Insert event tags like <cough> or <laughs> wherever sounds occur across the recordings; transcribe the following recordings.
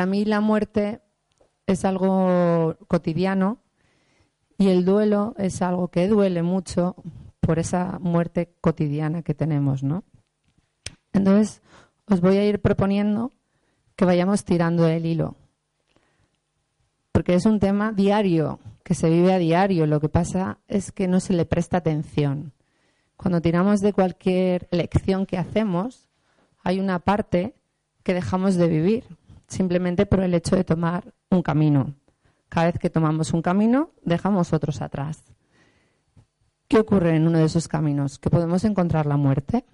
Para mí la muerte es algo cotidiano y el duelo es algo que duele mucho por esa muerte cotidiana que tenemos, ¿no? Entonces, os voy a ir proponiendo que vayamos tirando el hilo. Porque es un tema diario, que se vive a diario. Lo que pasa es que no se le presta atención. Cuando tiramos de cualquier lección que hacemos, hay una parte que dejamos de vivir, simplemente por el hecho de tomar un camino. Cada vez que tomamos un camino, dejamos otros atrás. ¿Qué ocurre en uno de esos caminos? Que podemos encontrar la muerte.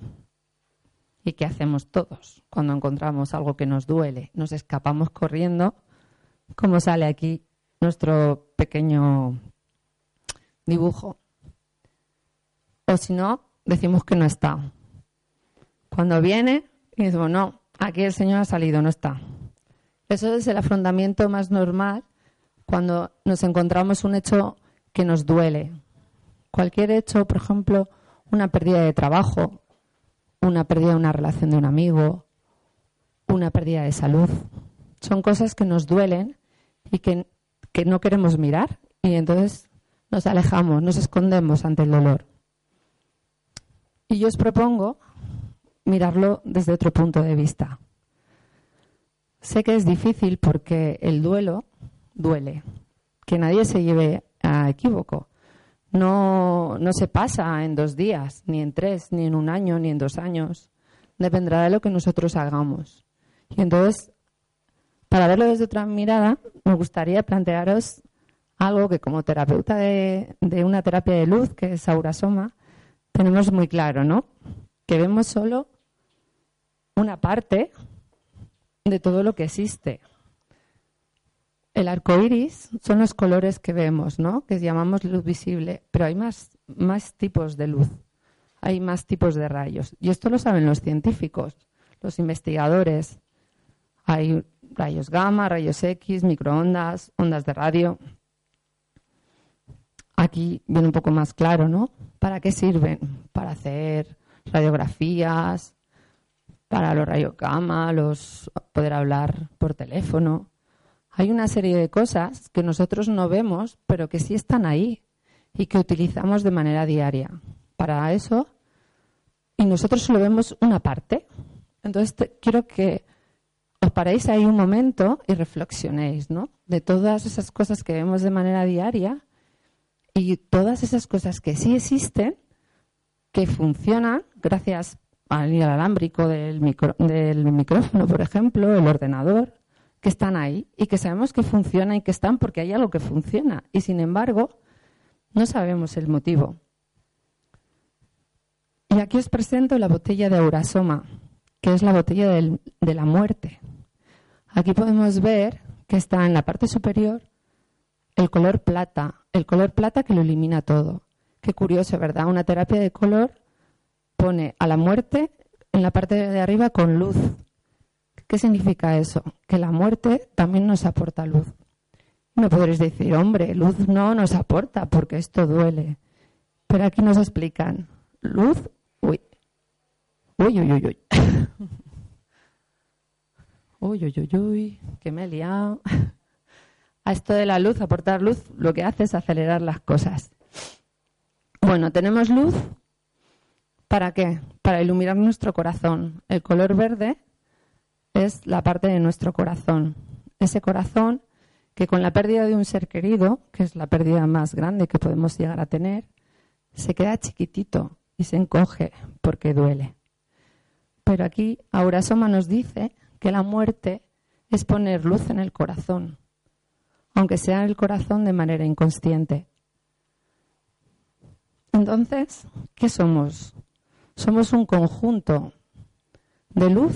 ¿Y qué hacemos todos cuando encontramos algo que nos duele? Nos escapamos corriendo, como sale aquí nuestro pequeño dibujo. O si no, decimos que no está. Cuando viene, y decimos, no, aquí el Señor ha salido, no está. Eso es el afrontamiento más normal cuando nos encontramos un hecho que nos duele. Cualquier hecho, por ejemplo, una pérdida de trabajo, una pérdida de una relación de un amigo, una pérdida de salud. Son cosas que nos duelen y que, que no queremos mirar y entonces nos alejamos, nos escondemos ante el dolor. Y yo os propongo mirarlo desde otro punto de vista. Sé que es difícil porque el duelo duele. Que nadie se lleve a equívoco. No, no se pasa en dos días, ni en tres, ni en un año, ni en dos años. Dependerá de lo que nosotros hagamos. Y entonces, para verlo desde otra mirada, me gustaría plantearos algo que como terapeuta de, de una terapia de luz, que es Aurasoma, tenemos muy claro, ¿no? Que vemos solo una parte de todo lo que existe. El arco iris son los colores que vemos, ¿no? Que llamamos luz visible, pero hay más, más tipos de luz, hay más tipos de rayos. Y esto lo saben los científicos, los investigadores. Hay rayos gamma, rayos X, microondas, ondas de radio. Aquí viene un poco más claro, ¿no? ¿Para qué sirven? Para hacer radiografías, para los rayos gamma, los poder hablar por teléfono. Hay una serie de cosas que nosotros no vemos, pero que sí están ahí y que utilizamos de manera diaria. Para eso, y nosotros solo vemos una parte. Entonces, quiero que os paréis ahí un momento y reflexionéis, ¿no? De todas esas cosas que vemos de manera diaria y todas esas cosas que sí existen, que funcionan gracias al alámbrico del, del micrófono, por ejemplo, el ordenador, que están ahí y que sabemos que funcionan y que están porque hay algo que funciona. Y sin embargo, no sabemos el motivo. Y aquí os presento la botella de Aurasoma, que es la botella de la muerte. Aquí podemos ver que está en la parte superior el color plata, el color plata que lo elimina todo. Qué curioso, ¿verdad? Una terapia de color pone a la muerte en la parte de arriba con luz. ¿Qué significa eso? Que la muerte también nos aporta luz. No podréis decir, hombre, luz no nos aporta porque esto duele. Pero aquí nos explican, luz, uy, uy, uy, uy, uy. <laughs> Uy, uy, uy, uy, que me he liado. A esto de la luz, aportar luz, lo que hace es acelerar las cosas. Bueno, tenemos luz ¿Para qué? Para iluminar nuestro corazón. El color verde es la parte de nuestro corazón. Ese corazón que con la pérdida de un ser querido, que es la pérdida más grande que podemos llegar a tener, se queda chiquitito y se encoge porque duele. Pero aquí Aurasoma nos dice que la muerte es poner luz en el corazón, aunque sea en el corazón de manera inconsciente. Entonces, ¿qué somos? Somos un conjunto de luz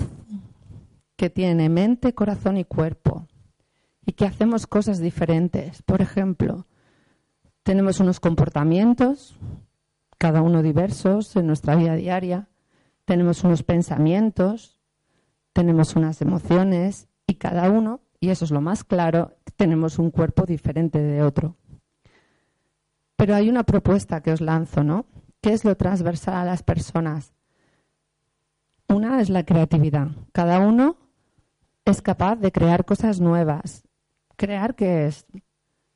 que tiene mente, corazón y cuerpo y que hacemos cosas diferentes. Por ejemplo, tenemos unos comportamientos, cada uno diversos en nuestra vida diaria, tenemos unos pensamientos, tenemos unas emociones y cada uno, y eso es lo más claro, tenemos un cuerpo diferente de otro. Pero hay una propuesta que os lanzo, ¿no? ¿Qué es lo transversal a las personas? Una es la creatividad. Cada uno es capaz de crear cosas nuevas. Crear que es,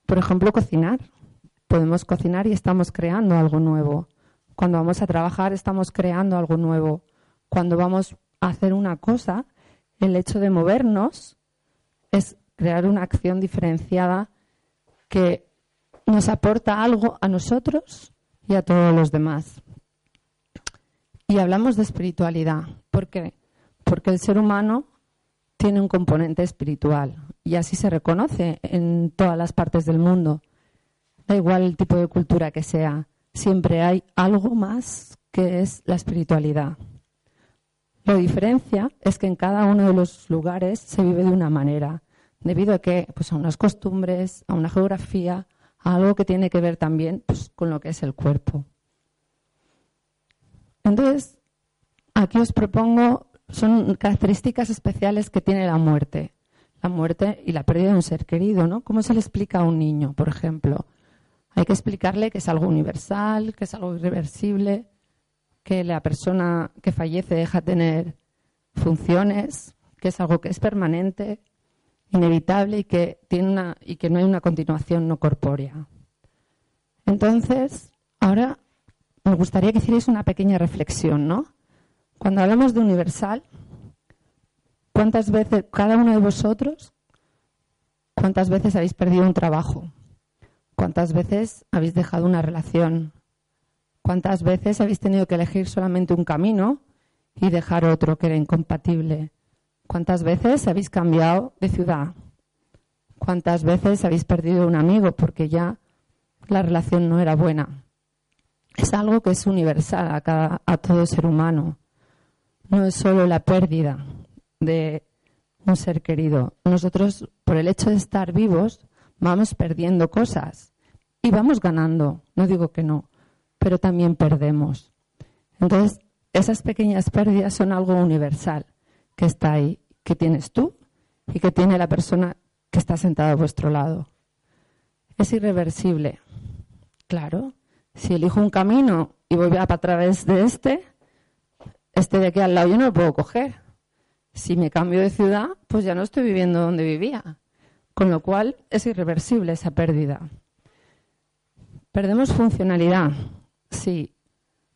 por ejemplo, cocinar. Podemos cocinar y estamos creando algo nuevo. Cuando vamos a trabajar estamos creando algo nuevo. Cuando vamos a hacer una cosa, el hecho de movernos es crear una acción diferenciada que nos aporta algo a nosotros y a todos los demás. Y hablamos de espiritualidad. ¿Por qué? Porque el ser humano tiene un componente espiritual y así se reconoce en todas las partes del mundo. Da igual el tipo de cultura que sea, siempre hay algo más que es la espiritualidad. La diferencia es que en cada uno de los lugares se vive de una manera, debido a que pues a unas costumbres, a una geografía, algo que tiene que ver también pues, con lo que es el cuerpo. Entonces, aquí os propongo, son características especiales que tiene la muerte. La muerte y la pérdida de un ser querido, ¿no? ¿Cómo se le explica a un niño, por ejemplo? Hay que explicarle que es algo universal, que es algo irreversible, que la persona que fallece deja de tener funciones, que es algo que es permanente, inevitable y que, tiene una, y que no hay una continuación no corpórea. Entonces, ahora me gustaría que hicierais una pequeña reflexión, ¿no? Cuando hablamos de universal, ¿cuántas veces, cada uno de vosotros, cuántas veces habéis perdido un trabajo? ¿Cuántas veces habéis dejado una relación? ¿Cuántas veces habéis tenido que elegir solamente un camino y dejar otro que era incompatible? ¿Cuántas veces habéis cambiado de ciudad? ¿Cuántas veces habéis perdido un amigo porque ya la relación no era buena? es algo que es universal a, cada, a todo ser humano. No es solo la pérdida de un ser querido. Nosotros, por el hecho de estar vivos, vamos perdiendo cosas y vamos ganando. No digo que no, pero también perdemos. Entonces, esas pequeñas pérdidas son algo universal que está ahí, que tienes tú y que tiene la persona que está sentada a vuestro lado. Es irreversible, claro, si elijo un camino y voy a través de este, este de aquí al lado yo no lo puedo coger. Si me cambio de ciudad, pues ya no estoy viviendo donde vivía. Con lo cual es irreversible esa pérdida. Perdemos funcionalidad. Sí,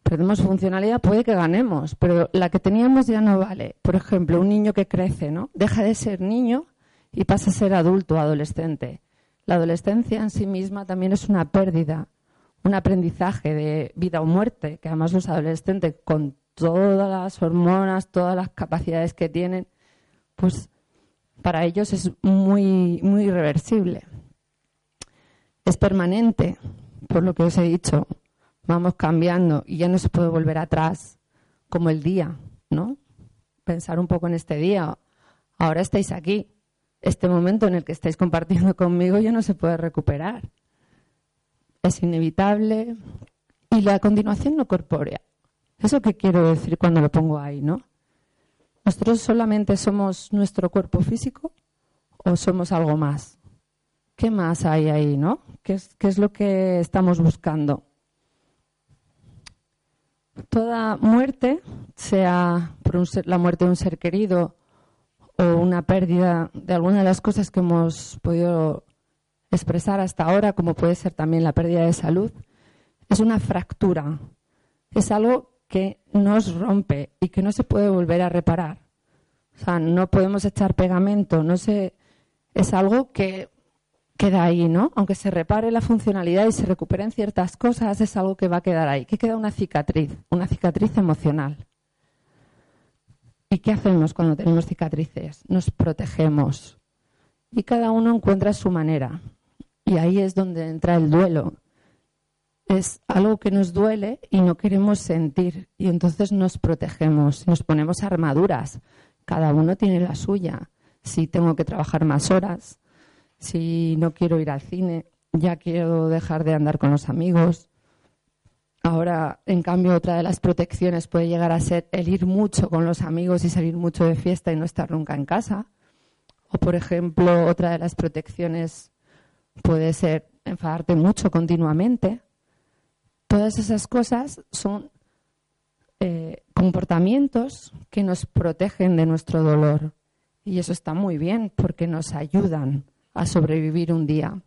perdemos funcionalidad, puede que ganemos, pero la que teníamos ya no vale. Por ejemplo, un niño que crece, ¿no? Deja de ser niño y pasa a ser adulto, adolescente. La adolescencia en sí misma también es una pérdida un aprendizaje de vida o muerte, que además los adolescentes con todas las hormonas, todas las capacidades que tienen, pues para ellos es muy, muy irreversible. Es permanente, por lo que os he dicho. Vamos cambiando y ya no se puede volver atrás, como el día, ¿no? Pensar un poco en este día. Ahora estáis aquí. Este momento en el que estáis compartiendo conmigo ya no se puede recuperar es inevitable y la continuación no corpórea. ¿Eso qué quiero decir cuando lo pongo ahí, no? ¿Nosotros solamente somos nuestro cuerpo físico o somos algo más? ¿Qué más hay ahí, no? ¿Qué es, qué es lo que estamos buscando? Toda muerte, sea por la muerte de un ser querido o una pérdida de alguna de las cosas que hemos podido expresar hasta ahora, como puede ser también la pérdida de salud, es una fractura. Es algo que nos rompe y que no se puede volver a reparar. O sea, no podemos echar pegamento, no se, es algo que queda ahí, ¿no? Aunque se repare la funcionalidad y se recuperen ciertas cosas, es algo que va a quedar ahí, que queda una cicatriz, una cicatriz emocional. ¿Y qué hacemos cuando tenemos cicatrices? Nos protegemos. Y cada uno encuentra su manera. Y ahí es donde entra el duelo. Es algo que nos duele y no queremos sentir. Y entonces nos protegemos, nos ponemos armaduras. Cada uno tiene la suya. Si tengo que trabajar más horas, si no quiero ir al cine, ya quiero dejar de andar con los amigos. Ahora, en cambio, otra de las protecciones puede llegar a ser el ir mucho con los amigos y salir mucho de fiesta y no estar nunca en casa. O, por ejemplo, otra de las protecciones puede ser enfadarte mucho continuamente. Todas esas cosas son eh, comportamientos que nos protegen de nuestro dolor Y eso está muy bien porque nos ayudan a sobrevivir un día.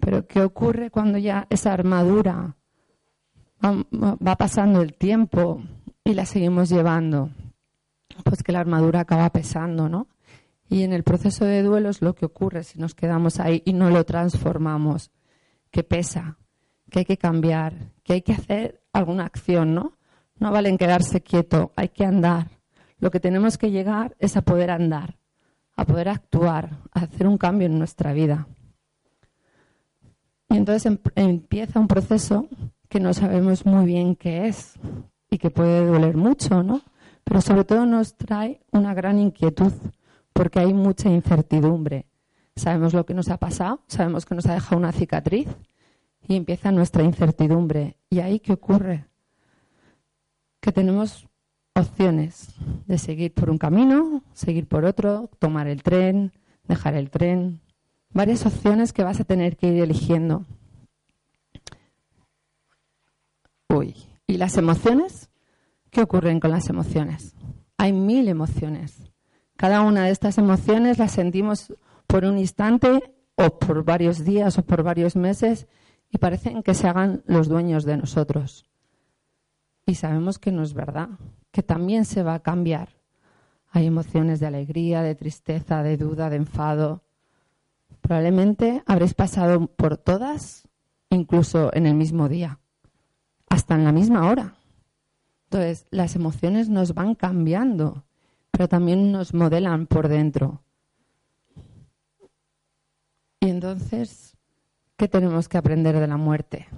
Pero ¿qué ocurre cuando ya esa armadura va pasando el tiempo y la seguimos llevando? Pues que la armadura acaba pesando, ¿no? Y en el proceso de duelo es lo que ocurre si nos quedamos ahí y no lo transformamos, que pesa, que hay que cambiar, que hay que hacer alguna acción, ¿no? No vale en quedarse quieto, hay que andar. Lo que tenemos que llegar es a poder andar, a poder actuar, a hacer un cambio en nuestra vida. Y entonces em, empieza un proceso que no sabemos muy bien qué es y que puede doler mucho, ¿no? Pero sobre todo nos trae una gran inquietud porque hay mucha incertidumbre. Sabemos lo que nos ha pasado, sabemos que nos ha dejado una cicatriz y empieza nuestra incertidumbre. ¿Y ahí qué ocurre? Que tenemos opciones de seguir por un camino, seguir por otro, tomar el tren, dejar el tren. Varias opciones que vas a tener que ir eligiendo. Uy, ¿y las emociones? ¿Qué ocurren con las emociones? Hay mil emociones. Cada una de estas emociones las sentimos por un instante o por varios días o por varios meses y parecen que se hagan los dueños de nosotros. Y sabemos que no es verdad, que también se va a cambiar. Hay emociones de alegría, de tristeza, de duda, de enfado. Probablemente habréis pasado por todas, incluso en el mismo día, hasta en la misma hora. Entonces, las emociones nos van cambiando pero también nos modelan por dentro. Y entonces, ¿qué tenemos que aprender de la muerte?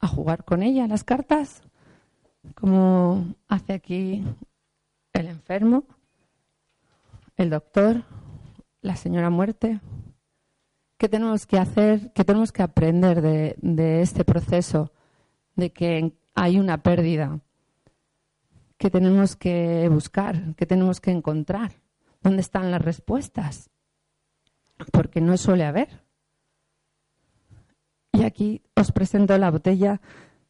¿A jugar con ella, las cartas? Como hace aquí el enfermo, el doctor, la señora muerte. ¿Qué tenemos que hacer? ¿Qué tenemos que aprender de, este proceso de que hay una pérdida? que tenemos que buscar, que tenemos que encontrar, dónde están las respuestas, porque no suele haber. Y aquí os presento la botella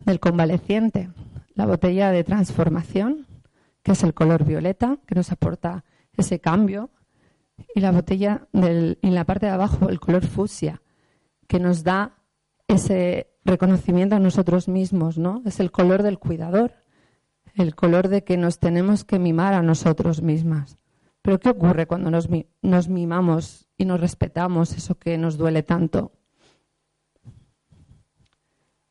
del convaleciente, la botella de transformación, que es el color violeta, que nos aporta ese cambio, y la botella del, en la parte de abajo el color fucsia, que nos da ese reconocimiento a nosotros mismos, ¿no? Es el color del cuidador, el color de que nos tenemos que mimar a nosotros mismas. Pero ¿qué ocurre cuando nos, nos mimamos y nos respetamos eso que nos duele tanto?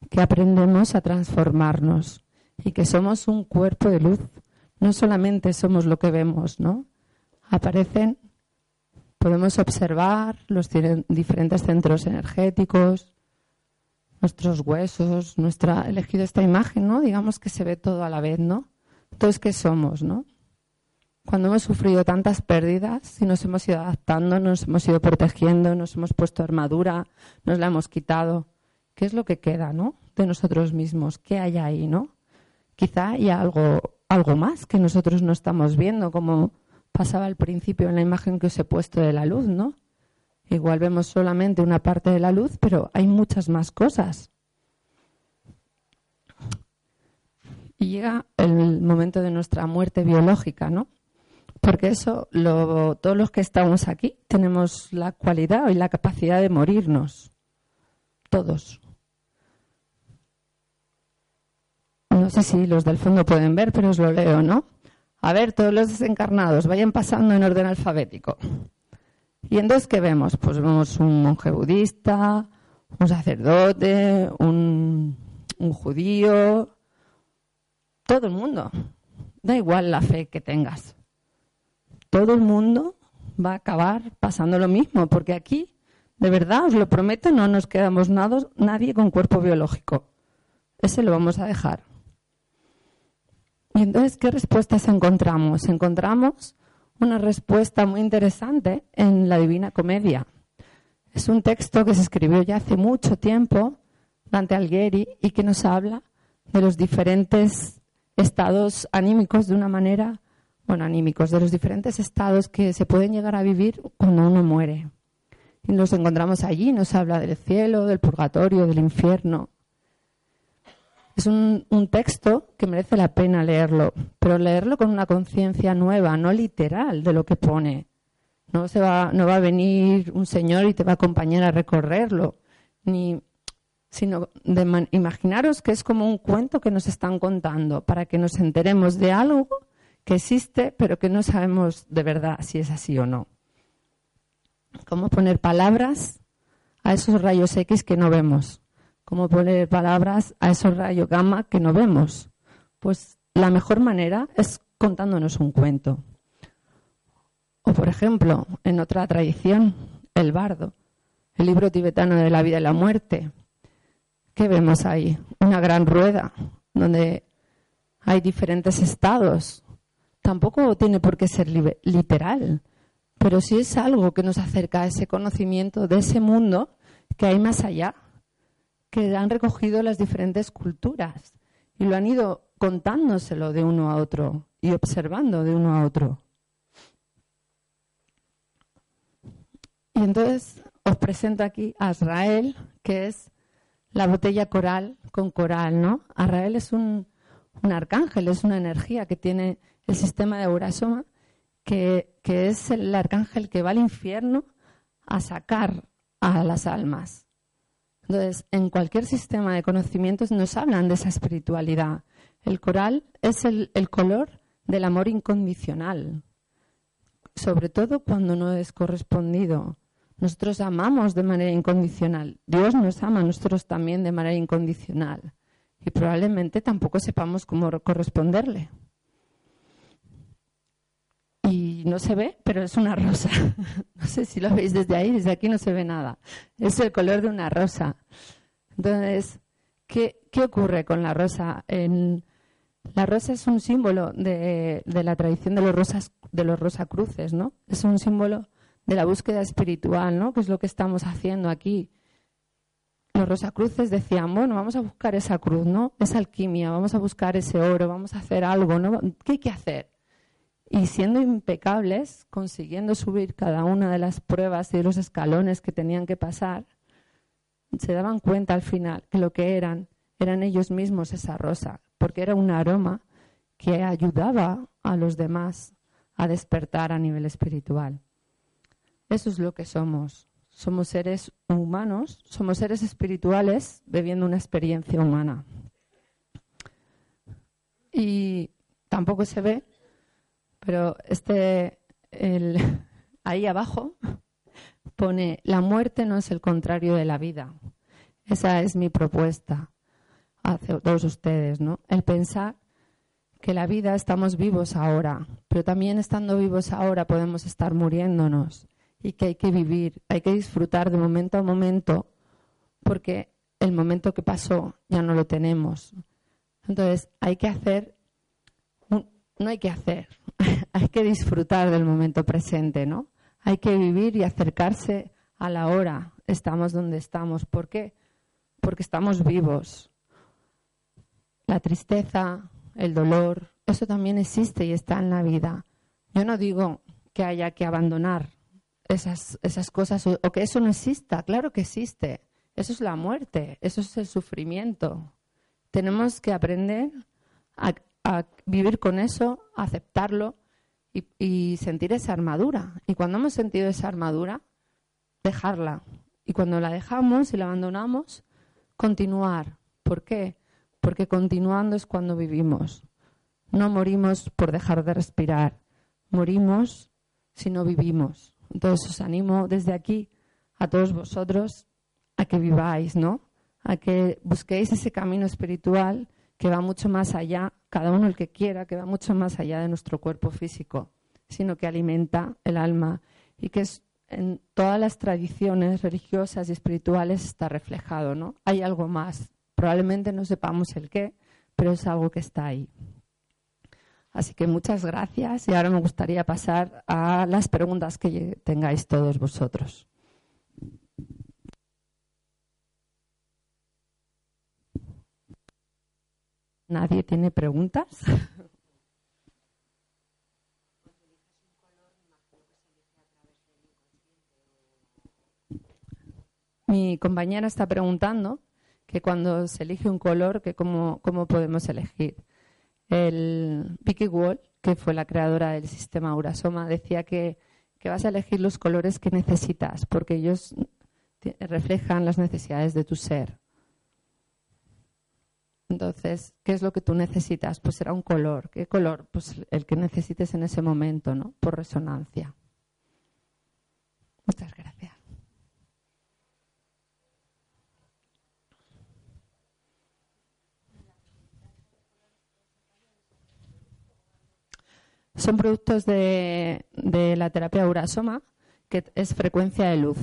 Que aprendemos a transformarnos y que somos un cuerpo de luz. No solamente somos lo que vemos, ¿no? Aparecen, podemos observar los diferentes centros energéticos, nuestros huesos, nuestra elegido esta imagen, ¿no? Digamos que se ve todo a la vez, ¿no? Entonces, ¿qué somos, no? Cuando hemos sufrido tantas pérdidas y nos hemos ido adaptando, nos hemos ido protegiendo, nos hemos puesto armadura, nos la hemos quitado, ¿qué es lo que queda, no? De nosotros mismos, ¿qué hay ahí, no? Quizá haya algo, algo más que nosotros no estamos viendo, como pasaba al principio en la imagen que os he puesto de la luz, ¿no? Igual vemos solamente una parte de la luz, pero hay muchas más cosas. Y llega el momento de nuestra muerte biológica, ¿no? Porque eso, todos los que estamos aquí, tenemos la cualidad y la capacidad de morirnos. Todos. No sé si los del fondo pueden ver, pero os lo leo, ¿no? A ver, todos los desencarnados, vayan pasando en orden alfabético. Y entonces, ¿qué vemos? Pues vemos un monje budista, un sacerdote, un, judío, todo el mundo. Da igual la fe que tengas. Todo el mundo va a acabar pasando lo mismo, porque aquí, de verdad, os lo prometo, no nos quedamos nadie con cuerpo biológico. Ese lo vamos a dejar. Y entonces, ¿qué respuestas encontramos? Encontramos una respuesta muy interesante en la Divina Comedia. Es un texto que se escribió ya hace mucho tiempo, Dante Alighieri, y que nos habla de los diferentes estados anímicos de una manera, bueno, anímicos, de los diferentes estados que se pueden llegar a vivir cuando uno muere. Y nos encontramos allí, nos habla del cielo, del purgatorio, del infierno, es un, texto que merece la pena leerlo, pero leerlo con una conciencia nueva, no literal de lo que pone, No, se va, no va a venir un señor y te va a acompañar a recorrerlo, ni, sino de imaginaros que es como un cuento que nos están contando para que nos enteremos de algo que existe, pero que no sabemos de verdad si es así o no. Cómo poner palabras a esos rayos X que no vemos. Cómo poner palabras a esos rayos gamma que no vemos. Pues la mejor manera es contándonos un cuento. O, por ejemplo, en otra tradición, el bardo, el libro tibetano de la vida y la muerte. ¿Qué vemos ahí? Una gran rueda donde hay diferentes estados. Tampoco tiene por qué ser literal, pero sí es algo que nos acerca a ese conocimiento de ese mundo que hay más allá, que han recogido las diferentes culturas y lo han ido contándoselo de uno a otro y observando de uno a otro. Y entonces os presento aquí a Israel, que es la botella coral con coral, ¿no? Azrael es un, arcángel, es una energía que tiene el sistema de Eurasoma, que, que es el arcángel que va al infierno a sacar a las almas. Entonces, en cualquier sistema de conocimientos nos hablan de esa espiritualidad. El coral es el, color del amor incondicional, sobre todo cuando no es correspondido. Nosotros amamos de manera incondicional. Dios nos ama a nosotros también de manera incondicional. Y probablemente tampoco sepamos cómo corresponderle. Y no se ve, pero es una rosa. <laughs> No sé si lo veis desde ahí, desde aquí no se ve nada. Es el color de una rosa. Entonces, ¿qué, ocurre con la rosa? la rosa es un símbolo de, de, la tradición de los, rosas, de los rosacruces, ¿no? Es un símbolo de la búsqueda espiritual, ¿no? Que es lo que estamos haciendo aquí. Los Rosacruces decían, bueno, vamos a buscar esa cruz, ¿no? Esa alquimia, vamos a buscar ese oro, vamos a hacer algo, ¿no? ¿Qué hay que hacer? Y siendo impecables, consiguiendo subir cada una de las pruebas y los escalones que tenían que pasar, se daban cuenta al final que lo que eran eran ellos mismos esa rosa, porque era un aroma que ayudaba a los demás a despertar a nivel espiritual. Eso es lo que somos. Somos seres humanos, somos seres espirituales viviendo una experiencia humana. Y tampoco se ve, pero este, <laughs> ahí abajo pone, la muerte no es el contrario de la vida. Esa es mi propuesta hacia todos ustedes, ¿no? El pensar que la vida estamos vivos ahora, pero también estando vivos ahora podemos estar muriéndonos y que hay que vivir, hay que disfrutar de momento a momento, porque el momento que pasó ya no lo tenemos. Entonces, hay que hacer, no hay que hacer, hay que disfrutar del momento presente, ¿no? Hay que vivir y acercarse a la hora, estamos donde estamos. ¿Por qué? Porque estamos vivos. La tristeza, el dolor, eso también existe y está en la vida. Yo no digo que haya que abandonar esas, cosas o, que eso no exista. Claro que existe. Eso es la muerte, eso es el sufrimiento. Tenemos que aprender a, vivir con eso, aceptarlo y, sentir esa armadura. Y cuando hemos sentido esa armadura, dejarla. Y cuando la dejamos y la abandonamos, continuar. ¿Por qué? Porque continuando es cuando vivimos. No morimos por dejar de respirar, morimos si no vivimos. Entonces os animo desde aquí a todos vosotros a que viváis, ¿no? A que busquéis ese camino espiritual que va mucho más allá, cada uno el que quiera, que va mucho más allá de nuestro cuerpo físico, sino que alimenta el alma y que en todas las tradiciones religiosas y espirituales está reflejado, ¿no? Hay algo más. Probablemente no sepamos el qué, pero es algo que está ahí. Así que muchas gracias y ahora me gustaría pasar a las preguntas que tengáis todos vosotros. ¿Nadie tiene preguntas? <laughs> Mi compañera está preguntando que cuando se elige un color, que cómo, cómo podemos elegir. El Vicky Wall, que fue la creadora del sistema Urasoma, decía que, que vas a elegir los colores que necesitas, porque ellos reflejan las necesidades de tu ser. Entonces, ¿qué es lo que tú necesitas? Pues será un color. ¿Qué color? Pues el que necesites en ese momento, ¿no? Por resonancia. Muchas gracias. Son productos de, la terapia Urasoma, que es frecuencia de luz.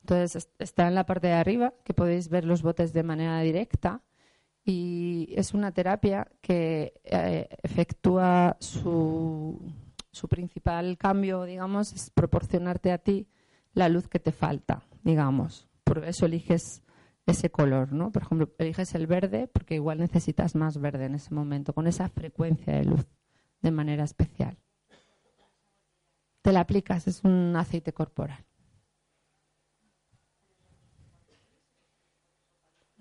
Entonces, está en la parte de arriba, que podéis ver los botes de manera directa y es una terapia que eh, efectúa su, su, principal cambio, digamos, es proporcionarte a ti la luz que te falta, digamos. Por eso eliges ese color, ¿no? Por ejemplo, eliges el verde porque igual necesitas más verde en ese momento, con esa frecuencia de luz de manera especial. Te la aplicas, es un aceite corporal.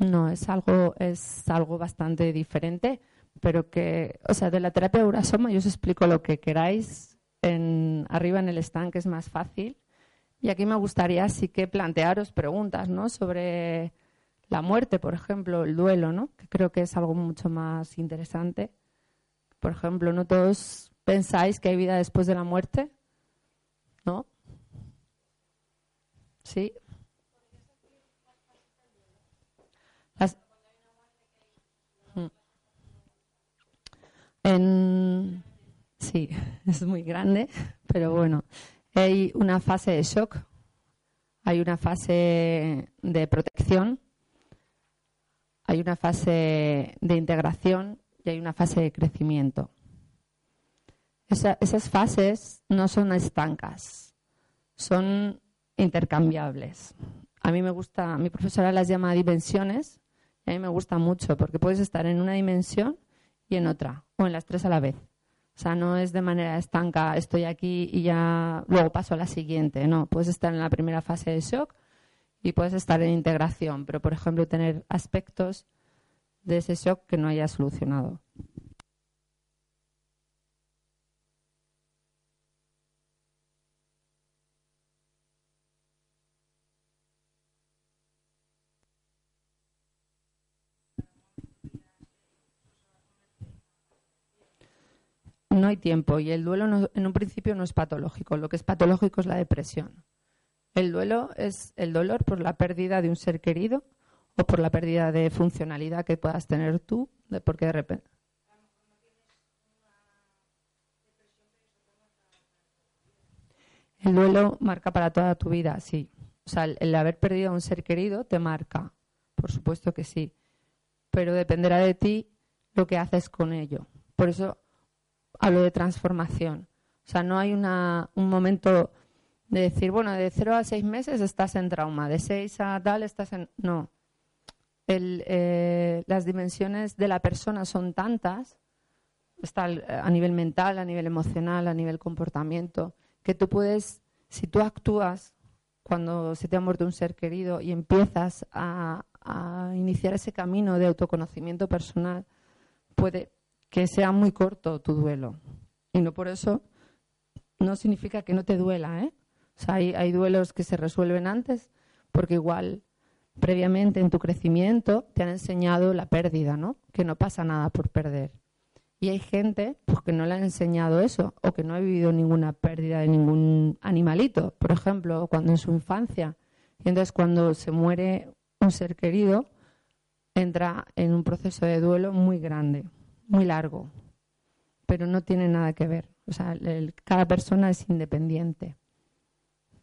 No, es algo, es algo bastante diferente, pero que, o sea, de la terapia Urasoma yo os explico lo que queráis en, arriba en el stand, que es más fácil. Y aquí me gustaría sí que plantearos preguntas, ¿no? Sobre la muerte, por ejemplo, el duelo, ¿no? Que creo que es algo mucho más interesante. Por ejemplo, ¿no todos pensáis que hay vida después de la muerte? ¿No? Sí, En, sí, <laughs> es muy grande, pero bueno, hay una fase de shock, hay una fase de protección, hay una fase de integración y hay una fase de crecimiento. esas fases no son estancas, son intercambiables. A mí me gusta, mi profesora las llama dimensiones, y a mí me gusta mucho porque puedes estar en una dimensión y en otra, en las tres a la vez. O sea, no es de manera estanca, estoy aquí y ya luego paso a la siguiente. No, puedes estar en la primera fase de shock y puedes estar en integración, pero por ejemplo tener aspectos de ese shock que no haya solucionado. No hay tiempo y el duelo en un principio no es patológico. Lo que es patológico es la depresión. El duelo es el dolor por la pérdida de un ser querido o por la pérdida de funcionalidad que puedas tener tú, porque de repente. El duelo marca para toda tu vida, sí. O sea, el haber perdido a un ser querido te marca, por supuesto que sí. Pero dependerá de ti lo que haces con ello. Por eso hablo de transformación. O sea, no hay una, un momento de decir, bueno, de cero a seis meses estás en trauma, de seis a tal estás en... No. Eh, las dimensiones de la persona son tantas, está a nivel mental, a nivel emocional, a nivel comportamiento, que tú puedes, si tú actúas cuando se te ha muerto un ser querido y empiezas a, a iniciar ese camino de autoconocimiento personal, puede, que sea muy corto tu duelo. Y no por eso no significa que no te duela, ¿eh? O sea, hay, hay duelos que se resuelven antes porque igual previamente en tu crecimiento te han enseñado la pérdida, ¿no? Que no pasa nada por perder. Y hay gente pues, que no le han enseñado eso o que no ha vivido ninguna pérdida de ningún animalito, por ejemplo, cuando en su infancia. Y entonces cuando se muere un ser querido, entra en un proceso de duelo muy grande muy largo, pero no tiene nada que ver. O sea, cada persona es independiente.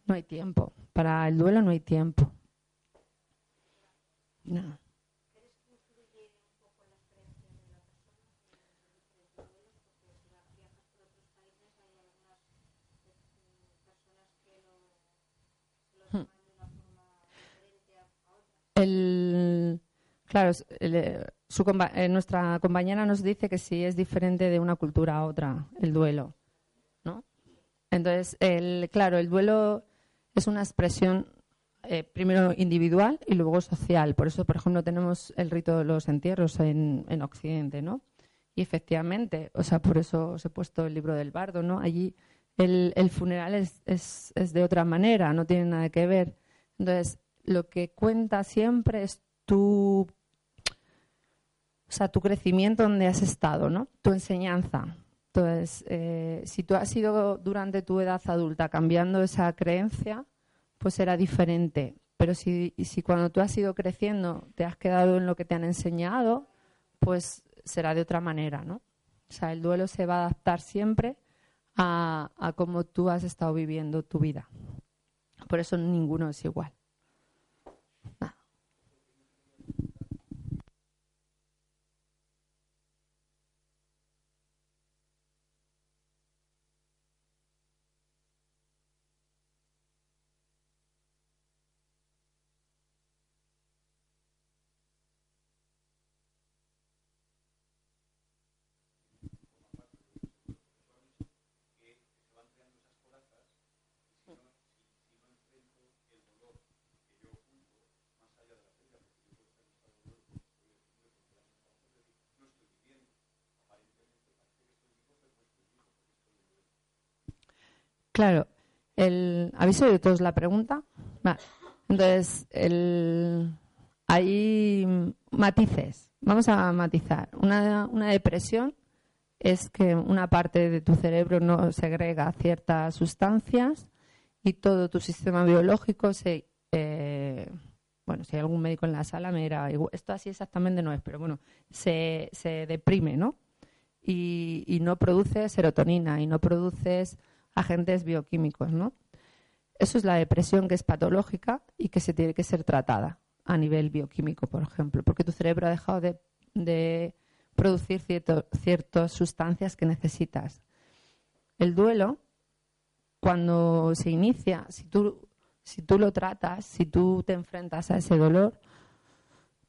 No hay tiempo. Para el duelo no hay tiempo. No. Hmm. El, claro, el, eh, nuestra compañera nos dice que sí es diferente de una cultura a otra el duelo, ¿no? Entonces, el, claro, el duelo es una expresión eh, primero individual y luego social. Por eso, por ejemplo, tenemos el rito de los entierros en, en Occidente, ¿no? Y efectivamente, o sea, por eso os he puesto el libro del bardo, ¿no? Allí El, el funeral es, es, es de otra manera, no tiene nada que ver. Entonces, lo que cuenta siempre es tu, o sea, tu crecimiento donde has estado, ¿no? Tu enseñanza. Entonces, eh, si tú has ido durante tu edad adulta cambiando esa creencia, pues será diferente. Pero si, si cuando tú has ido creciendo te has quedado en lo que te han enseñado, pues será de otra manera, ¿no? O sea, el duelo se va a adaptar siempre a, a cómo tú has estado viviendo tu vida. Por eso ninguno es igual. Claro, el, ¿habéis oído todos la pregunta? Entonces, el, hay matices. Vamos a matizar. Una, una depresión es que una parte de tu cerebro no segrega ciertas sustancias y todo tu sistema biológico se. Eh, bueno, si hay algún médico en la sala, me dirá, esto así exactamente no es, pero bueno, se, se deprime, ¿no? Y, y no produces serotonina y no produces agentes bioquímicos, ¿no? Eso es la depresión que es patológica y que se tiene que ser tratada a nivel bioquímico, por ejemplo, porque tu cerebro ha dejado de, producir ciertas sustancias que necesitas. El duelo, cuando se inicia, si tú, si tú lo tratas, si tú te enfrentas a ese dolor,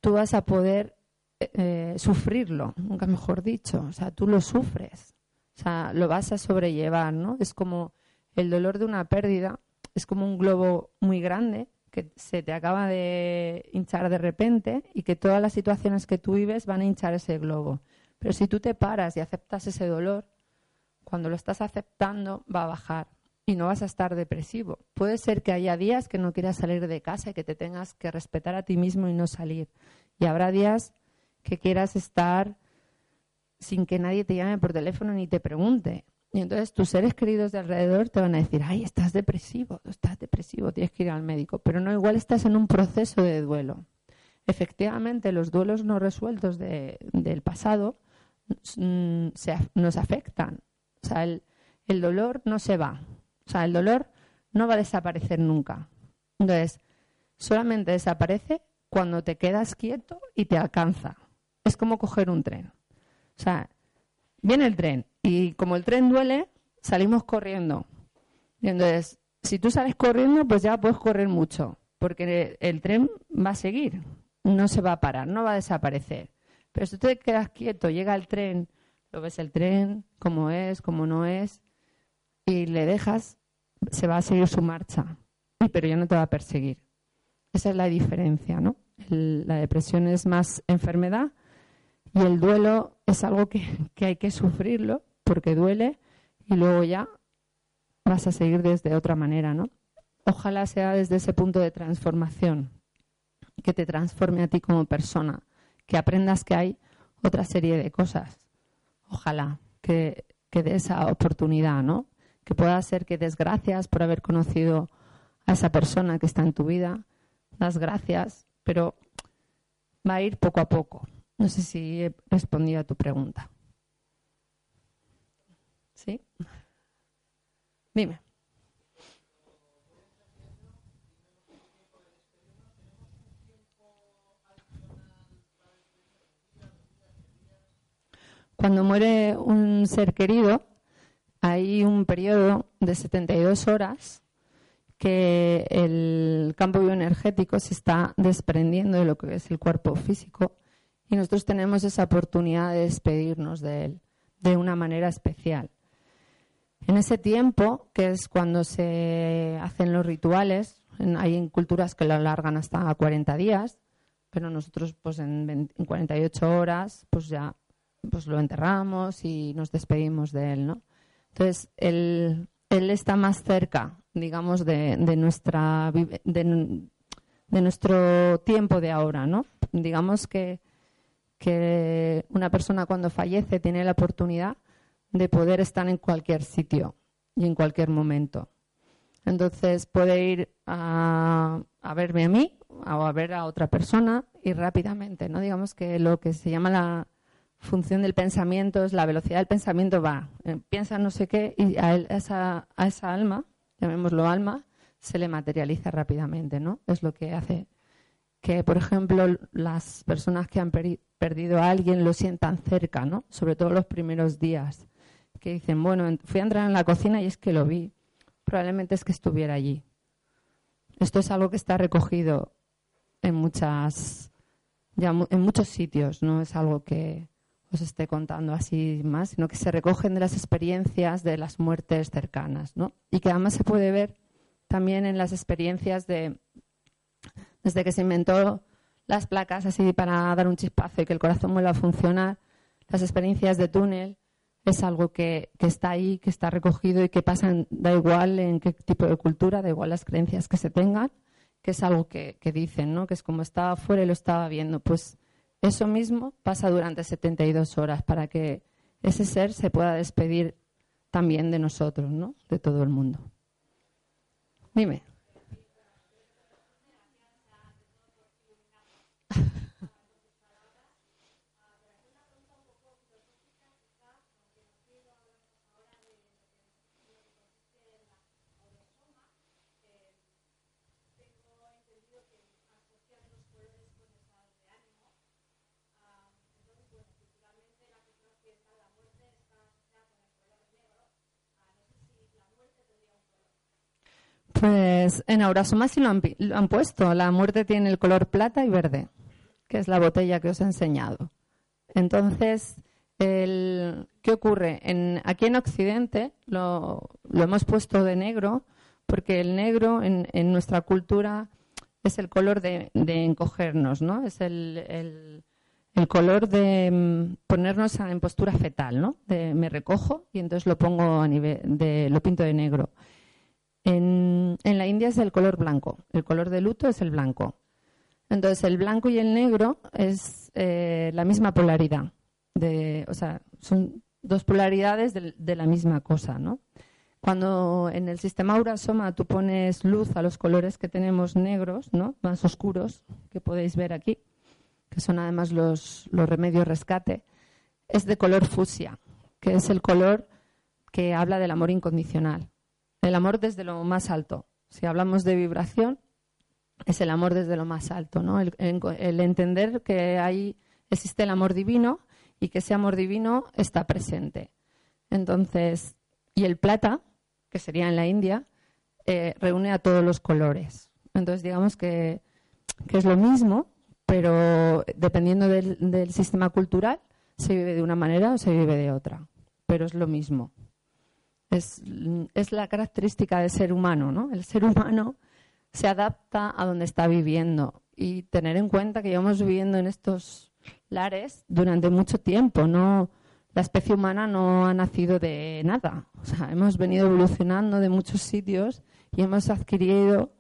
tú vas a poder eh, sufrirlo, nunca mejor dicho. O sea, tú lo sufres. O sea, lo vas a sobrellevar, ¿no? Es como el dolor de una pérdida, es como un globo muy grande que se te acaba de hinchar de repente y que todas las situaciones que tú vives van a hinchar ese globo. Pero si tú te paras y aceptas ese dolor, cuando lo estás aceptando va a bajar y no vas a estar depresivo. Puede ser que haya días que no quieras salir de casa y que te tengas que respetar a ti mismo y no salir. Y habrá días que quieras estar sin que nadie te llame por teléfono ni te pregunte. Y entonces tus seres queridos de alrededor te van a decir, ay, estás depresivo, estás depresivo, tienes que ir al médico. Pero no, igual estás en un proceso de duelo. Efectivamente, los duelos no resueltos del pasado mm, nos afectan. O sea, el, el dolor no se va. O sea, el dolor no va a desaparecer nunca. Entonces, solamente desaparece cuando te quedas quieto y te alcanza. Es como coger un tren. O sea, viene el tren y como el tren duele, salimos corriendo. Y entonces, si tú sales corriendo, pues ya puedes correr mucho, porque el tren va a seguir, no se va a parar, no va a desaparecer. Pero si tú te quedas quieto, llega el tren, lo ves el tren, cómo es, cómo no es, y le dejas, se va a seguir su marcha, pero ya no te va a perseguir. Esa es la diferencia, ¿no? la depresión es más enfermedad y el duelo es algo <laughs> que, hay que sufrirlo porque duele y luego ya vas a seguir desde otra manera, ¿no? Ojalá sea desde ese punto de transformación, que te transforme a ti como persona, que aprendas que hay otra serie de cosas. Ojalá que, que dé esa oportunidad, ¿no? Que pueda ser que des gracias por haber conocido a esa persona que está en tu vida, das gracias, pero va a ir poco a poco. No sé si he respondido a tu pregunta. ¿Sí? Dime. Cuando muere un ser querido, hay un periodo de 72 horas que el campo bioenergético se está desprendiendo de lo que es el cuerpo físico y nosotros tenemos esa oportunidad de despedirnos de él de una manera especial. En ese tiempo, que es cuando se hacen los rituales, hay culturas que lo alargan hasta 40 días, pero nosotros pues en, 48 horas pues ya pues lo enterramos y nos despedimos de él, ¿no? Entonces, él está más cerca, digamos, de, nuestra de, nuestro tiempo de ahora, ¿no? Digamos que, que una persona cuando fallece tiene la oportunidad de poder estar en cualquier sitio y en cualquier momento. Entonces puede ir a, a verme a mí o a ver a otra persona y rápidamente, ¿no? Digamos que lo que se llama la función del pensamiento es la velocidad del pensamiento va, eh, piensa no sé qué y a, esa, a esa alma, llamémoslo alma, se le materializa rápidamente, ¿no? Es lo que hace que, por ejemplo, las personas que han perdido a alguien lo sientan cerca, ¿no? Sobre todo los primeros días, que dicen, bueno, fui a entrar en la cocina y es que lo vi. Probablemente es que estuviera allí. Esto es algo que está recogido en muchas, ya, en muchos sitios, no es algo que, os esté contando así más, sino que se recogen de las experiencias de las muertes cercanas, ¿no? Y que además se puede ver también en las experiencias de desde que se inventó las placas así para dar un chispazo y que el corazón vuelva a funcionar, las experiencias de túnel es algo que, está ahí, que está recogido y que pasa, da igual en qué tipo de cultura, da igual las creencias que se tengan, que es algo que, que dicen, ¿no? Que es como estaba afuera y lo estaba viendo. Pues eso mismo pasa durante 72 horas para que ese ser se pueda despedir también de nosotros, ¿no? De todo el mundo. Dime. Pues en Aurasoma sí lo han, puesto. La muerte tiene el color plata y verde, que es la botella que os he enseñado. Entonces, ¿qué ocurre? aquí en Occidente lo, hemos puesto de negro porque el negro en, nuestra cultura es el color de, encogernos, ¿no? Es el, color de mm, ponernos en postura fetal, ¿no? De me recojo y entonces lo pongo a nivel de lo pinto de negro. En, la India es el color blanco, el color de luto es el blanco. Entonces, el blanco y el negro es eh, la misma polaridad. De, o sea, son dos polaridades de, la misma cosa, ¿no? Cuando en el sistema Aura-Soma tú pones luz a los colores que tenemos negros, ¿no? Más oscuros, que podéis ver aquí, que son además los, los remedios rescate, es de color fusia, que es el color que habla del amor incondicional. El amor desde lo más alto. Si hablamos de vibración, es el amor desde lo más alto, ¿no? El, entender que ahí existe el amor divino y que ese amor divino está presente. Entonces, y el plata, que sería en la India, eh, reúne a todos los colores. Entonces, digamos que, es lo mismo, pero dependiendo del, del sistema cultural, se vive de una manera o se vive de otra. Pero es lo mismo. Es, la característica del ser humano, ¿no? El ser humano se adapta a donde está viviendo. Y tener en cuenta que llevamos viviendo en estos lares durante mucho tiempo, no la especie humana no ha nacido de nada, o sea, hemos venido evolucionando de muchos sitios y hemos adquirido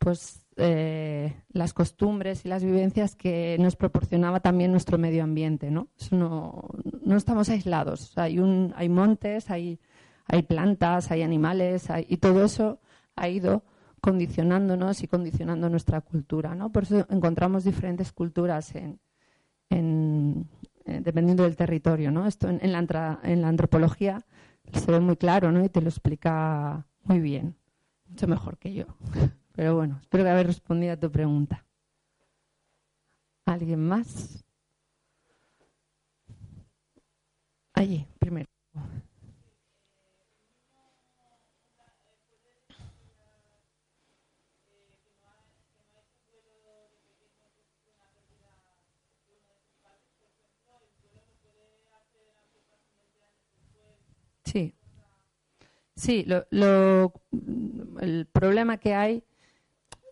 pues eh, las costumbres y las vivencias que nos proporcionaba también nuestro medio ambiente, ¿no? no, no estamos aislados, hay un, hay montes, hay hay plantas, hay animales, y todo eso ha ido condicionándonos y condicionando nuestra cultura, ¿no? Por eso encontramos diferentes culturas en, dependiendo del territorio, ¿no? Esto en, la, en la antropología se ve muy claro, ¿no? Y te lo explica muy bien, mucho mejor que yo. <laughs> Pero bueno, espero que haber respondido a tu pregunta. ¿Alguien más? Allí, primero. Sí. Sí, lo, el problema que hay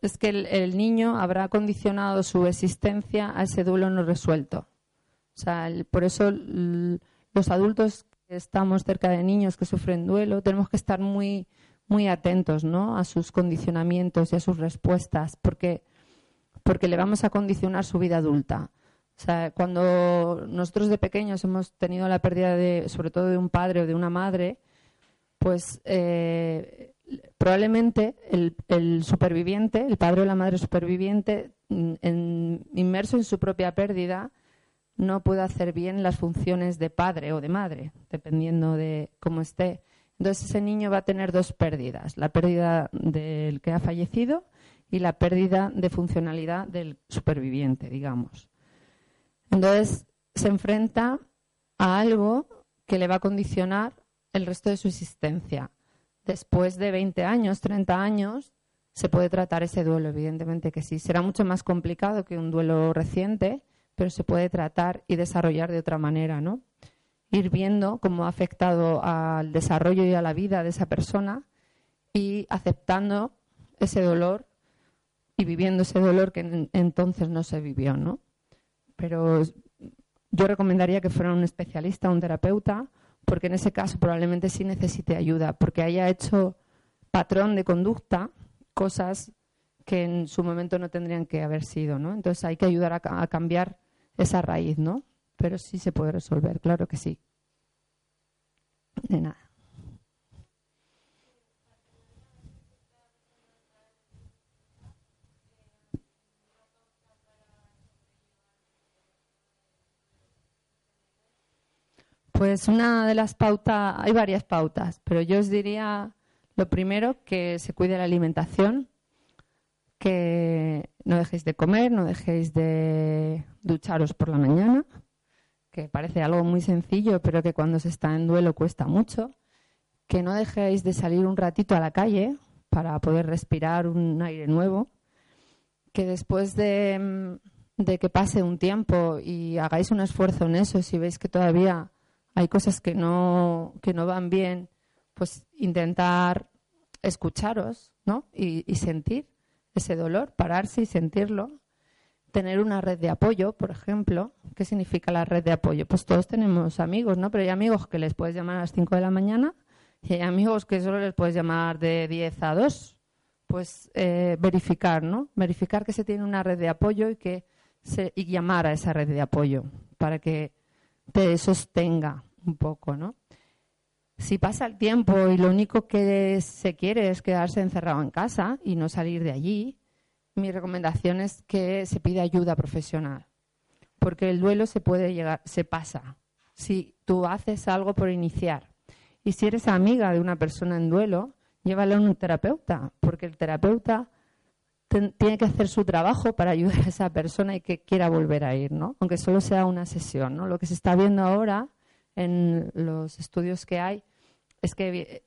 es que el, niño habrá condicionado su existencia a ese duelo no resuelto. O sea, por eso los adultos que estamos cerca de niños que sufren duelo tenemos que estar muy, muy atentos ¿no? a sus condicionamientos y a sus respuestas, porque, porque le vamos a condicionar su vida adulta. O sea, cuando nosotros de pequeños hemos tenido la pérdida de, sobre todo de un padre o de una madre, pues eh, probablemente el, superviviente, el padre o la madre superviviente, mm, inmerso en su propia pérdida, no puede hacer bien las funciones de padre o de madre, dependiendo de cómo esté. Entonces ese niño va a tener dos pérdidas, la pérdida del que ha fallecido y la pérdida de funcionalidad del superviviente, digamos. Entonces se enfrenta a algo que le va a condicionar el resto de su existencia. Después de 20 años, 30 años, se puede tratar ese duelo, evidentemente que sí. Será mucho más complicado que un duelo reciente, pero se puede tratar y desarrollar de otra manera, ¿no? Ir viendo cómo ha afectado al desarrollo y a la vida de esa persona y aceptando ese dolor y viviendo ese dolor que entonces no se vivió, ¿no? Pero yo recomendaría que fuera un especialista, un terapeuta, porque en ese caso probablemente sí necesite ayuda, porque haya hecho patrón de conducta, cosas que en su momento no tendrían que haber sido, ¿no? Entonces hay que ayudar a, cambiar esa raíz, ¿no? Pero sí se puede resolver, claro que sí. De nada. Pues una de las pautas, hay varias pautas, pero yo os diría lo primero que se cuide la alimentación, que no dejéis de comer, no dejéis de ducharos por la mañana, que parece algo muy sencillo, pero que cuando se está en duelo cuesta mucho, que no dejéis de salir un ratito a la calle para poder respirar un aire nuevo, que después de, de que pase un tiempo y hagáis un esfuerzo en eso, si veis que todavía hay cosas que no, que no van bien, pues intentar escucharos ¿no? y, sentir ese dolor, pararse y sentirlo. Tener una red de apoyo, por ejemplo. ¿Qué significa la red de apoyo? Pues todos tenemos amigos, ¿no? Pero hay amigos que les puedes llamar a las 5 de la mañana y hay amigos que solo les puedes llamar de 10 a 2. Pues eh, verificar, ¿no? Verificar que se tiene una red de apoyo y que se, y llamar a esa red de apoyo para que te sostenga un poco, ¿no? Si pasa el tiempo y lo único que se quiere es quedarse encerrado en casa y no salir de allí, mi recomendación es que se pida ayuda profesional, porque el duelo se puede llegar, se pasa. Si tú haces algo por iniciar y si eres amiga de una persona en duelo, llévala a un terapeuta, porque el terapeuta tiene que hacer su trabajo para ayudar a esa persona y que quiera volver a ir, ¿no? Aunque solo sea una sesión, ¿no? Lo que se está viendo ahora en los estudios que hay es que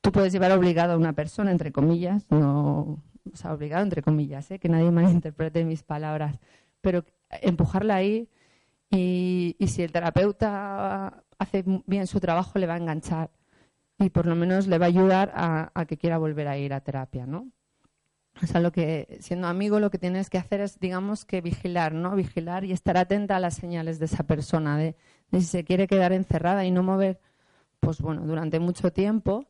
tú puedes llevar obligado a una persona, entre comillas, no, o sea, obligado entre comillas, ¿eh? que nadie malinterprete mis palabras, pero empujarla ahí y, y si el terapeuta hace bien su trabajo le va a enganchar y por lo menos le va a ayudar a, a que quiera volver a ir a terapia, ¿no? O sea, lo que, siendo amigo, lo que tienes que hacer es, digamos, que vigilar, ¿no? Vigilar y estar atenta a las señales de esa persona, de, si se quiere quedar encerrada y no mover, pues bueno, durante mucho tiempo,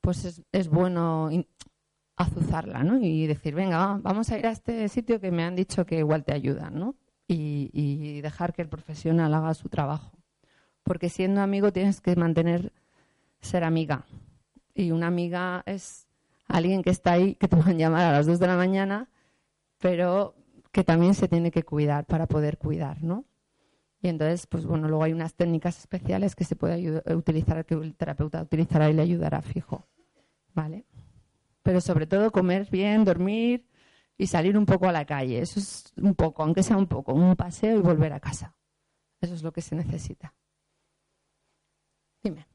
pues es, es bueno azuzarla, ¿no? Y decir, venga, vamos a ir a este sitio que me han dicho que igual te ayuda, ¿no? Y, y dejar que el profesional haga su trabajo. Porque siendo amigo tienes que mantener ser amiga. Y una amiga es alguien que está ahí, que te van a llamar a las 2 de la mañana, pero que también se tiene que cuidar para poder cuidar, ¿no? Y entonces, pues bueno, luego hay unas técnicas especiales que se puede utilizar, que el terapeuta utilizará y le ayudará fijo, ¿vale? Pero sobre todo comer bien, dormir y salir un poco a la calle. Eso es un poco, aunque sea un poco, un paseo y volver a casa. Eso es lo que se necesita. Dime.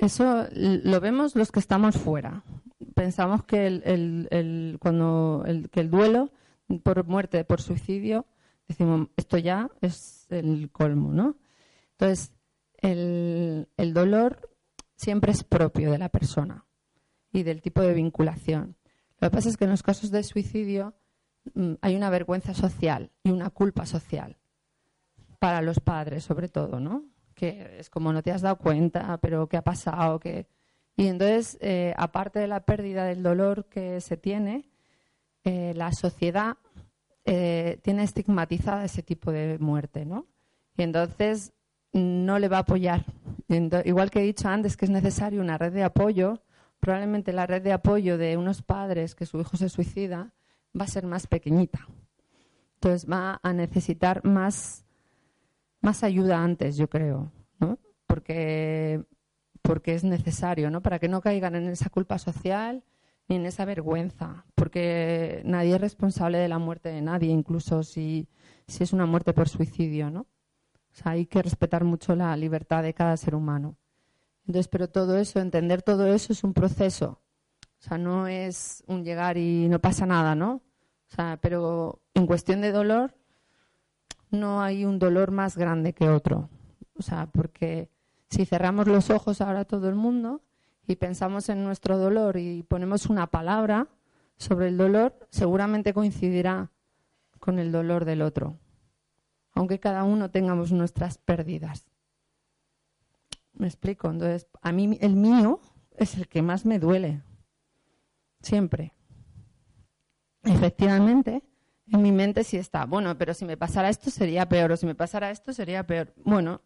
Eso lo vemos los que estamos fuera. Pensamos que el, cuando el, que el duelo por muerte, por suicidio, decimos, esto ya es el colmo, ¿no? Entonces, el, el dolor siempre es propio de la persona y del tipo de vinculación. Lo que pasa es que en los casos de suicidio mm, hay una vergüenza social y una culpa social para los padres, sobre todo, ¿no? Que es como no te has dado cuenta, pero ¿qué ha pasado? que Y entonces, eh, aparte de la pérdida del dolor que se tiene, eh, la sociedad eh, tiene estigmatizada ese tipo de muerte, ¿no? Y entonces no le va a apoyar. Igual que he dicho antes que es necesario una red de apoyo, probablemente la red de apoyo de unos padres que su hijo se suicida va a ser más pequeñita. Entonces va a necesitar más, más ayuda antes, yo creo, ¿no? Porque, porque es necesario, ¿no? Para que no caigan en esa culpa social ni en esa vergüenza, porque nadie es responsable de la muerte de nadie, incluso si, si es una muerte por suicidio, ¿no? O sea, hay que respetar mucho la libertad de cada ser humano. Entonces, pero todo eso, entender todo eso es un proceso. O sea, no es un llegar y no pasa nada, ¿no? O sea, pero en cuestión de dolor, no hay un dolor más grande que otro. O sea, porque si cerramos los ojos ahora todo el mundo y pensamos en nuestro dolor y ponemos una palabra sobre el dolor, seguramente coincidirá con el dolor del otro aunque cada uno tengamos nuestras pérdidas. ¿Me explico? Entonces, a mí el mío es el que más me duele. Siempre. Efectivamente, en mi mente sí está, bueno, pero si me pasara esto sería peor, o si me pasara esto sería peor. Bueno,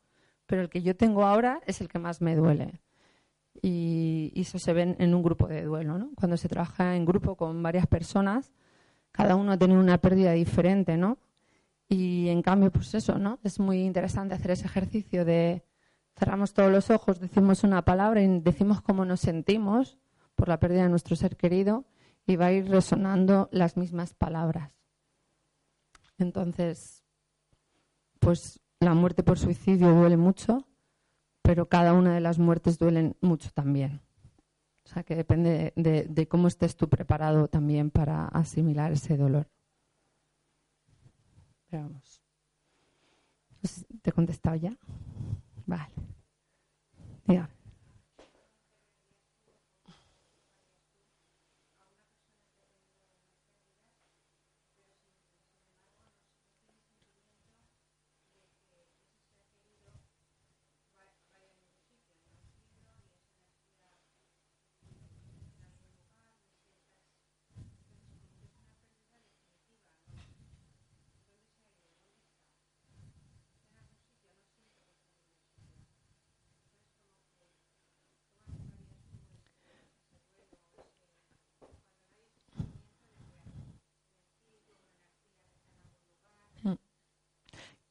pero el que yo tengo ahora es el que más me duele. Y, eso se ve en un grupo de duelo, ¿no? Cuando se trabaja en grupo con varias personas, cada uno tiene una pérdida diferente, ¿no? Y en cambio, pues eso, ¿no? Es muy interesante hacer ese ejercicio de cerramos todos los ojos, decimos una palabra y decimos cómo nos sentimos por la pérdida de nuestro ser querido y va a ir resonando las mismas palabras. Entonces, pues la muerte por suicidio duele mucho, pero cada una de las muertes duelen mucho también. O sea que depende de, de cómo estés tú preparado también para asimilar ese dolor. Vamos. ¿Te he contestado ya? Vale. Dígame.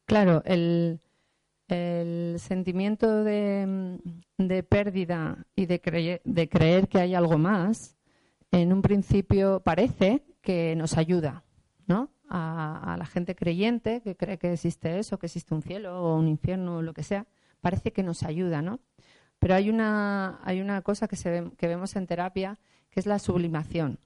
Claro, el, sentimiento de, pérdida y de, creer que hay algo más, en un principio parece que nos ayuda, ¿no? A, la gente creyente que cree que existe eso, que existe un cielo o un infierno o lo que sea, parece que nos ayuda, ¿no? Pero hay una, hay una cosa que, se que vemos en terapia que es la sublimación.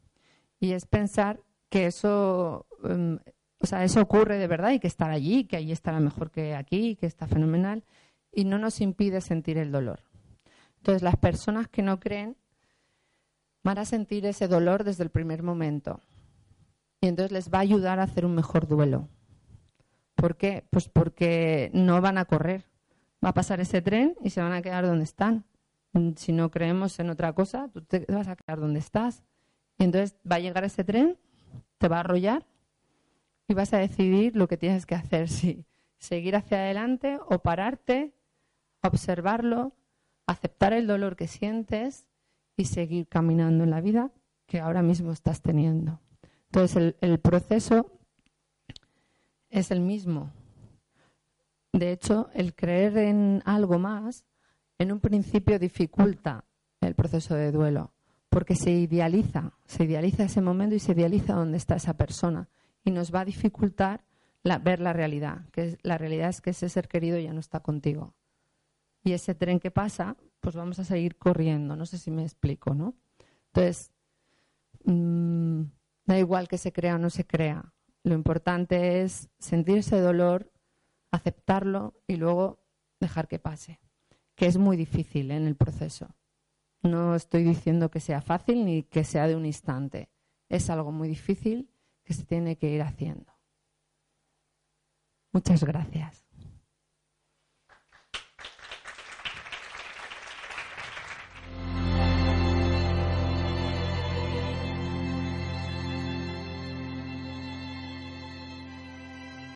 Y es pensar que eso em, o sea, eso ocurre de verdad y que estar allí, que allí estará mejor que aquí, que está fenomenal, y no nos impide sentir el dolor. Entonces, las personas que no creen van a sentir ese dolor desde el primer momento. Y entonces les va a ayudar a hacer un mejor duelo. ¿Por qué? Pues porque no van a correr. Va a pasar ese tren y se van a quedar donde están. Si no creemos en otra cosa, tú te vas a quedar donde estás. Y entonces va a llegar ese tren, te va a arrollar y vas a decidir lo que tienes que hacer, <laughs> si seguir hacia adelante o pararte, observarlo, aceptar el dolor que sientes y seguir caminando en la vida que ahora mismo estás teniendo. Entonces el, el proceso es el mismo. De hecho, el creer en algo más en un principio dificulta el proceso de duelo, porque se idealiza, se idealiza ese momento y se idealiza dónde está esa persona y nos va a dificultar ver la realidad, que la realidad es que ese ser querido ya no está contigo. Y ese tren que pasa, pues vamos a seguir corriendo. No sé si me explico, ¿no? Entonces, mm, da igual que se crea o no se crea. Lo importante es sentir ese dolor, aceptarlo y luego dejar que pase, que es muy difícil en el proceso. No estoy diciendo que sea fácil ni que sea de un instante. Es algo muy difícil que se tiene que ir haciendo. Muchas gracias.